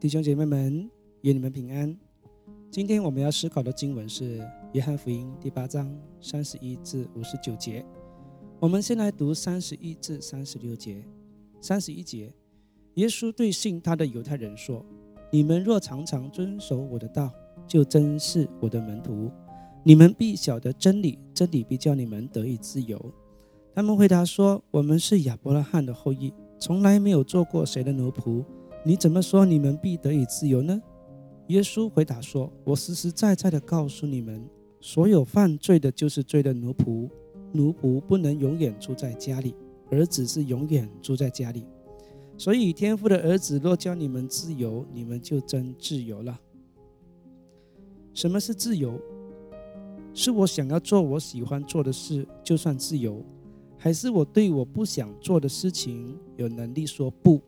弟兄姐妹们，愿你们平安。今天我们要思考的经文是《约翰福音》第八章三十一至五十九节。我们先来读三十一至三十六节。三十一节，耶稣对信他的犹太人说：“你们若常常遵守我的道，就真是我的门徒。你们必晓得真理，真理必叫你们得以自由。”他们回答说：“我们是亚伯拉罕的后裔，从来没有做过谁的奴仆。”你怎么说你们必得以自由呢？耶稣回答说：“我实实在在的告诉你们，所有犯罪的，就是罪的奴仆。奴仆不能永远住在家里，儿子是永远住在家里。所以天父的儿子若叫你们自由，你们就真自由了。什么是自由？是我想要做我喜欢做的事，就算自由；还是我对我不想做的事情有能力说不？”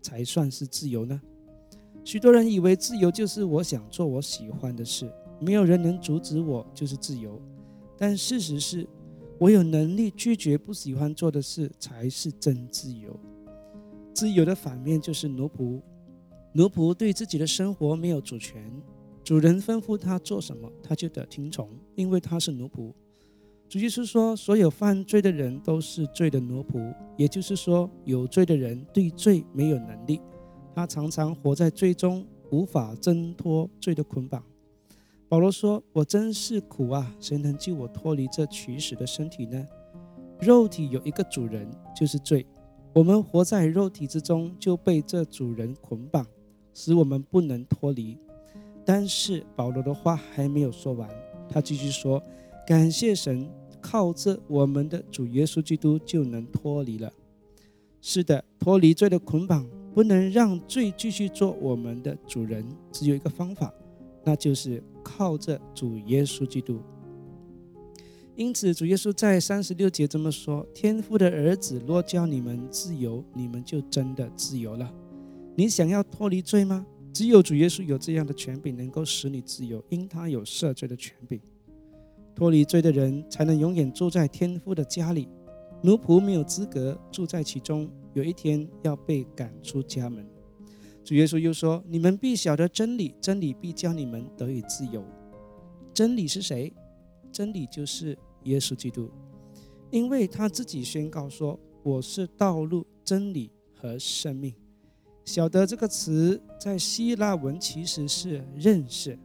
才算是自由呢？许多人以为自由就是我想做我喜欢的事，没有人能阻止我，就是自由。但事实是，我有能力拒绝不喜欢做的事，才是真自由。自由的反面就是奴仆，奴仆对自己的生活没有主权，主人吩咐他做什么，他就得听从，因为他是奴仆。主耶稣说：“所有犯罪的人都是罪的奴仆，也就是说，有罪的人对罪没有能力，他常常活在罪中，无法挣脱罪的捆绑。”保罗说：“我真是苦啊！谁能救我脱离这取死的身体呢？肉体有一个主人，就是罪。我们活在肉体之中，就被这主人捆绑，使我们不能脱离。但是保罗的话还没有说完，他继续说：‘感谢神。’”靠着我们的主耶稣基督就能脱离了。是的，脱离罪的捆绑，不能让罪继续做我们的主人，只有一个方法，那就是靠着主耶稣基督。因此，主耶稣在三十六节这么说：“天父的儿子若叫你们自由，你们就真的自由了。”你想要脱离罪吗？只有主耶稣有这样的权柄，能够使你自由，因他有赦罪的权柄。脱离罪的人才能永远住在天父的家里，奴仆没有资格住在其中，有一天要被赶出家门。主耶稣又说：“你们必晓得真理，真理必将你们得以自由。”真理是谁？真理就是耶稣基督，因为他自己宣告说：“我是道路、真理和生命。”晓得这个词在希腊文其实是认识。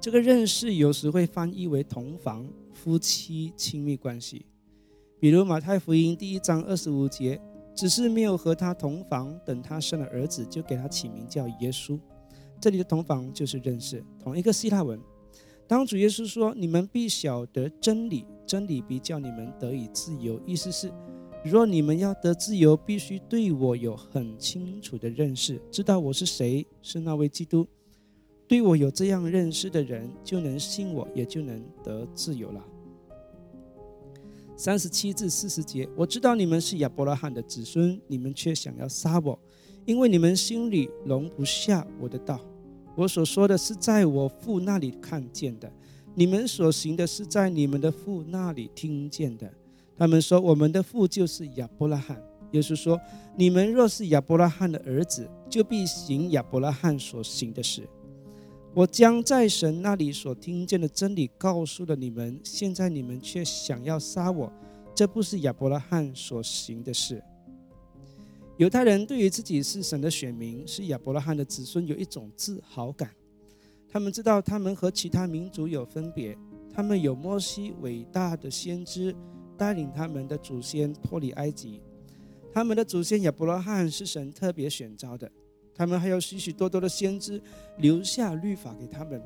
这个认识有时会翻译为同房、夫妻亲密关系，比如马太福音第一章二十五节，只是没有和他同房，等他生了儿子，就给他起名叫耶稣。这里的同房就是认识，同一个希腊文。当主耶稣说：“你们必晓得真理，真理必叫你们得以自由。”意思是，若你们要得自由，必须对我有很清楚的认识，知道我是谁，是那位基督。对我有这样认识的人，就能信我，也就能得自由了。三十七至四十节，我知道你们是亚伯拉罕的子孙，你们却想要杀我，因为你们心里容不下我的道。我所说的是在我父那里看见的，你们所行的是在你们的父那里听见的。他们说，我们的父就是亚伯拉罕。耶稣说，你们若是亚伯拉罕的儿子，就必行亚伯拉罕所行的事。我将在神那里所听见的真理告诉了你们，现在你们却想要杀我，这不是亚伯拉罕所行的事。犹太人对于自己是神的选民，是亚伯拉罕的子孙，有一种自豪感。他们知道他们和其他民族有分别，他们有摩西伟大的先知带领他们的祖先脱离埃及，他们的祖先亚伯拉罕是神特别选召的。他们还有许许多多的先知留下律法给他们，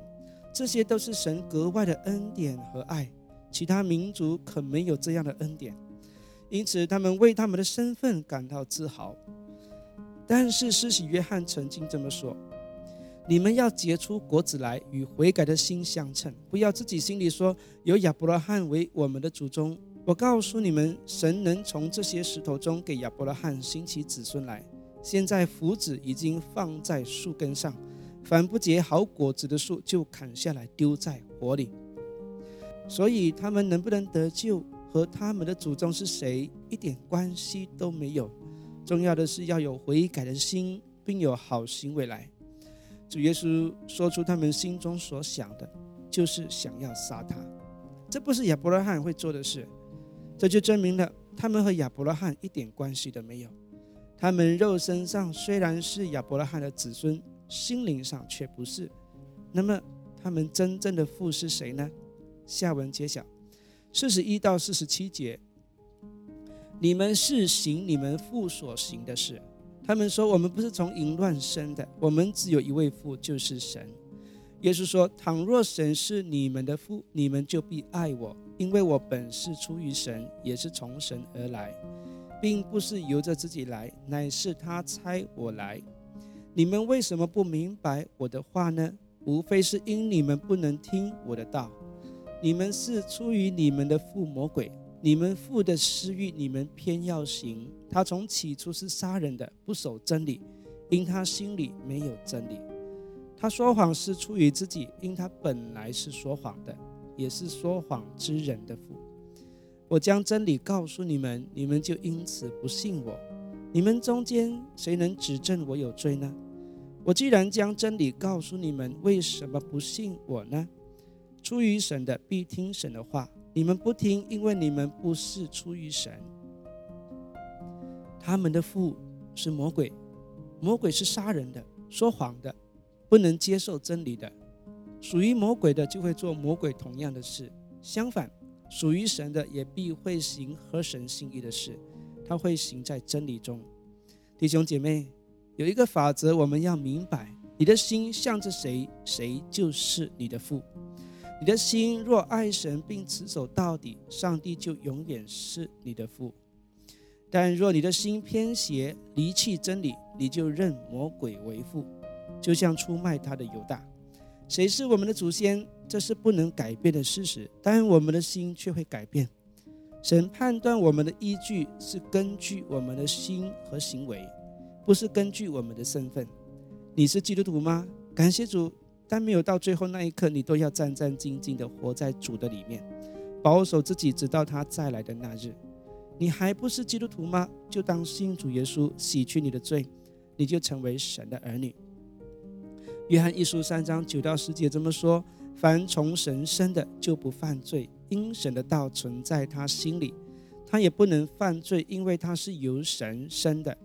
这些都是神格外的恩典和爱，其他民族可没有这样的恩典，因此他们为他们的身份感到自豪。但是施洗约翰曾经这么说：“你们要结出果子来，与悔改的心相称，不要自己心里说有亚伯拉罕为我们的祖宗。我告诉你们，神能从这些石头中给亚伯拉罕兴起子孙来。”现在斧子已经放在树根上，凡不结好果子的树就砍下来丢在火里。所以他们能不能得救和他们的祖宗是谁一点关系都没有。重要的是要有悔改的心，并有好行为来。主耶稣说出他们心中所想的，就是想要杀他。这不是亚伯拉罕会做的事，这就证明了他们和亚伯拉罕一点关系都没有。他们肉身上虽然是亚伯拉罕的子孙，心灵上却不是。那么，他们真正的父是谁呢？下文揭晓。四十一到四十七节，你们是行你们父所行的事。他们说：“我们不是从淫乱生的，我们只有一位父，就是神。”耶稣说：“倘若神是你们的父，你们就必爱我，因为我本是出于神，也是从神而来，并不是由着自己来，乃是他差我来。你们为什么不明白我的话呢？无非是因你们不能听我的道。你们是出于你们的父魔鬼，你们父的私欲，你们偏要行。他从起初是杀人的，不守真理，因他心里没有真理。”他说谎是出于自己，因他本来是说谎的，也是说谎之人的父。我将真理告诉你们，你们就因此不信我。你们中间谁能指证我有罪呢？我既然将真理告诉你们，为什么不信我呢？出于神的必听神的话，你们不听，因为你们不是出于神。他们的父是魔鬼，魔鬼是杀人的，说谎的。不能接受真理的，属于魔鬼的就会做魔鬼同样的事；相反，属于神的也必会行合神心意的事，他会行在真理中。弟兄姐妹，有一个法则我们要明白：你的心向着谁，谁就是你的父。你的心若爱神并持守到底，上帝就永远是你的父；但若你的心偏邪，离弃真理，你就认魔鬼为父。就像出卖他的犹大，谁是我们的祖先？这是不能改变的事实。但我们的心却会改变。神判断我们的依据是根据我们的心和行为，不是根据我们的身份。你是基督徒吗？感谢主，但没有到最后那一刻，你都要战战兢兢地活在主的里面，保守自己，直到他再来的那日。你还不是基督徒吗？就当信主耶稣，洗去你的罪，你就成为神的儿女。约翰一书三章九到十节这么说：凡从神生的，就不犯罪，因神的道存在他心里，他也不能犯罪，因为他是由神生的。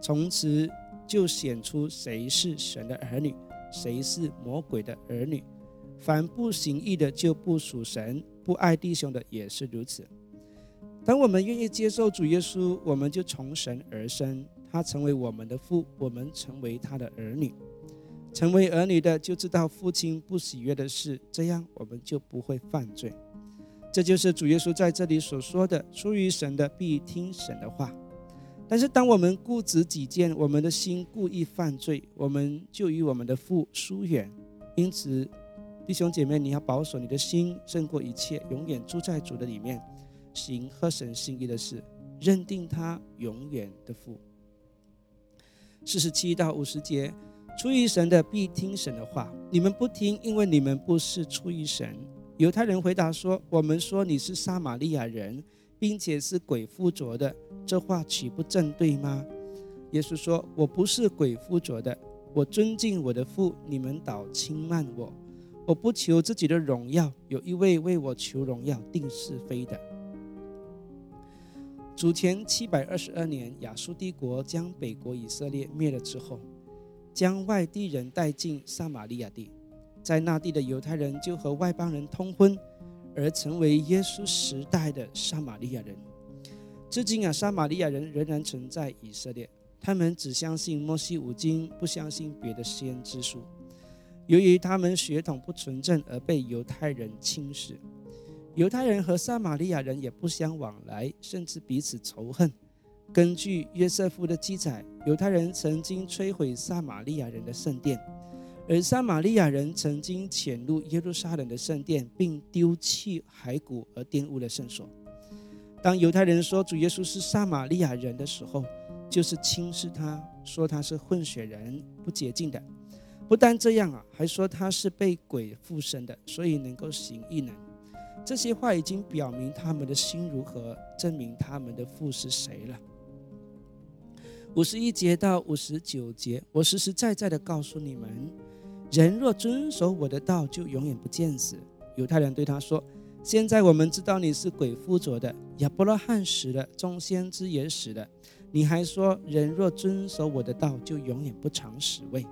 从此就显出谁是神的儿女，谁是魔鬼的儿女。凡不行义的，就不属神；不爱弟兄的，也是如此。当我们愿意接受主耶稣，我们就从神而生，他成为我们的父，我们成为他的儿女。成为儿女的就知道父亲不喜悦的事，这样我们就不会犯罪。这就是主耶稣在这里所说的：出于神的必听神的话。但是当我们固执己见，我们的心故意犯罪，我们就与我们的父疏远。因此，弟兄姐妹，你要保守你的心胜过一切，永远住在主的里面，行合神心意的事，认定他永远的父。四十七到五十节。出于神的必听神的话，你们不听，因为你们不是出于神。犹太人回答说：“我们说你是撒玛利亚人，并且是鬼附着的，这话岂不正对吗？”耶稣说：“我不是鬼附着的，我尊敬我的父，你们倒轻慢我。我不求自己的荣耀，有一位为我求荣耀、定是非的。”主前七百二十二年，亚述帝国将北国以色列灭了之后。将外地人带进撒玛利亚地，在那地的犹太人就和外邦人通婚，而成为耶稣时代的撒玛利亚人。至今啊，撒玛利亚人仍然存在以色列，他们只相信摩西五经，不相信别的先知书。由于他们血统不纯正，而被犹太人轻视。犹太人和撒玛利亚人也不相往来，甚至彼此仇恨。根据约瑟夫的记载，犹太人曾经摧毁撒玛利亚人的圣殿，而撒玛利亚人曾经潜入耶路撒冷的圣殿，并丢弃骸骨而玷污了圣所。当犹太人说主耶稣是撒玛利亚人的时候，就是轻视他，说他是混血人，不洁净的。不但这样啊，还说他是被鬼附身的，所以能够行异能。这些话已经表明他们的心如何，证明他们的父是谁了。五十一节到五十九节，我实实在在的告诉你们：人若遵守我的道，就永远不见死。犹太人对他说：“现在我们知道你是鬼附着的，亚伯拉罕死了，众先知也死了，你还说人若遵守我的道，就永远不尝死味？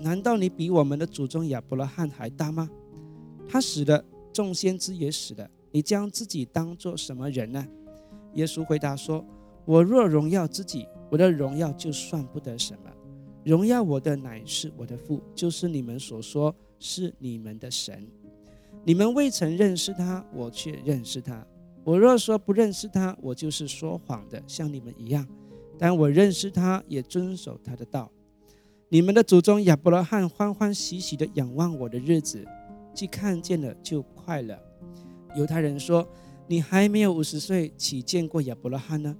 难道你比我们的祖宗亚伯拉罕还大吗？他死了，众先知也死了，你将自己当做什么人呢？”耶稣回答说：“我若荣耀自己。”我的荣耀就算不得什么，荣耀我的乃是我的父，就是你们所说是你们的神。你们未曾认识他，我却认识他。我若说不认识他，我就是说谎的，像你们一样。但我认识他，也遵守他的道。你们的祖宗亚伯拉罕欢欢喜喜的仰望我的日子，既看见了就快乐。犹太人说：“你还没有五十岁，岂见过亚伯拉罕呢？”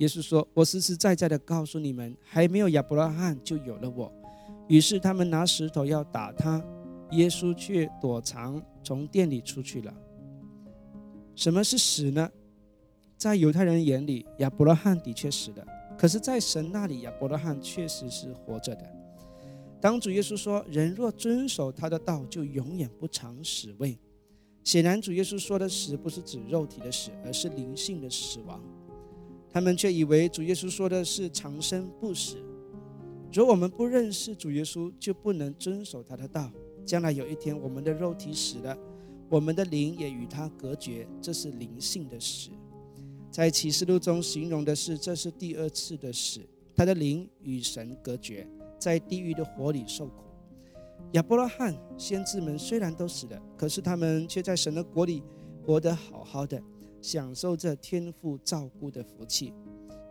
耶稣说：“我实实在在的告诉你们，还没有亚伯拉罕就有了我。”于是他们拿石头要打他，耶稣却躲藏，从店里出去了。什么是死呢？在犹太人眼里，亚伯拉罕的确死了；可是，在神那里，亚伯拉罕确实是活着的。当主耶稣说：“人若遵守他的道，就永远不尝死味。”显然，主耶稣说的死不是指肉体的死，而是灵性的死亡。他们却以为主耶稣说的是长生不死。如果我们不认识主耶稣，就不能遵守他的道。将来有一天，我们的肉体死了，我们的灵也与他隔绝，这是灵性的死。在启示录中形容的是，这是第二次的死，他的灵与神隔绝，在地狱的火里受苦。亚伯拉罕先知们虽然都死了，可是他们却在神的国里活得好好的。享受着天父照顾的福气，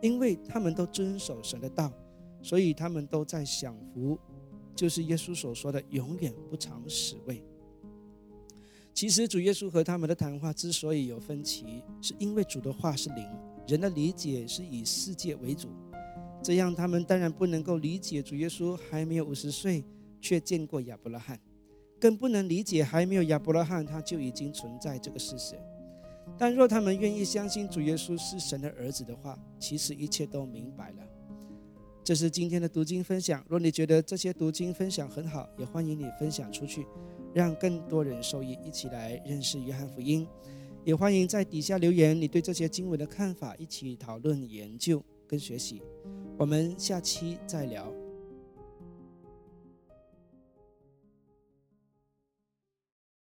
因为他们都遵守神的道，所以他们都在享福，就是耶稣所说的永远不尝死味。其实主耶稣和他们的谈话之所以有分歧，是因为主的话是灵，人的理解是以世界为主，这样他们当然不能够理解主耶稣还没有五十岁却见过亚伯拉罕，更不能理解还没有亚伯拉罕他就已经存在这个事实。但若他们愿意相信主耶稣是神的儿子的话，其实一切都明白了。这是今天的读经分享。若你觉得这些读经分享很好，也欢迎你分享出去，让更多人受益，一起来认识约翰福音。也欢迎在底下留言你对这些经文的看法，一起讨论、研究跟学习。我们下期再聊。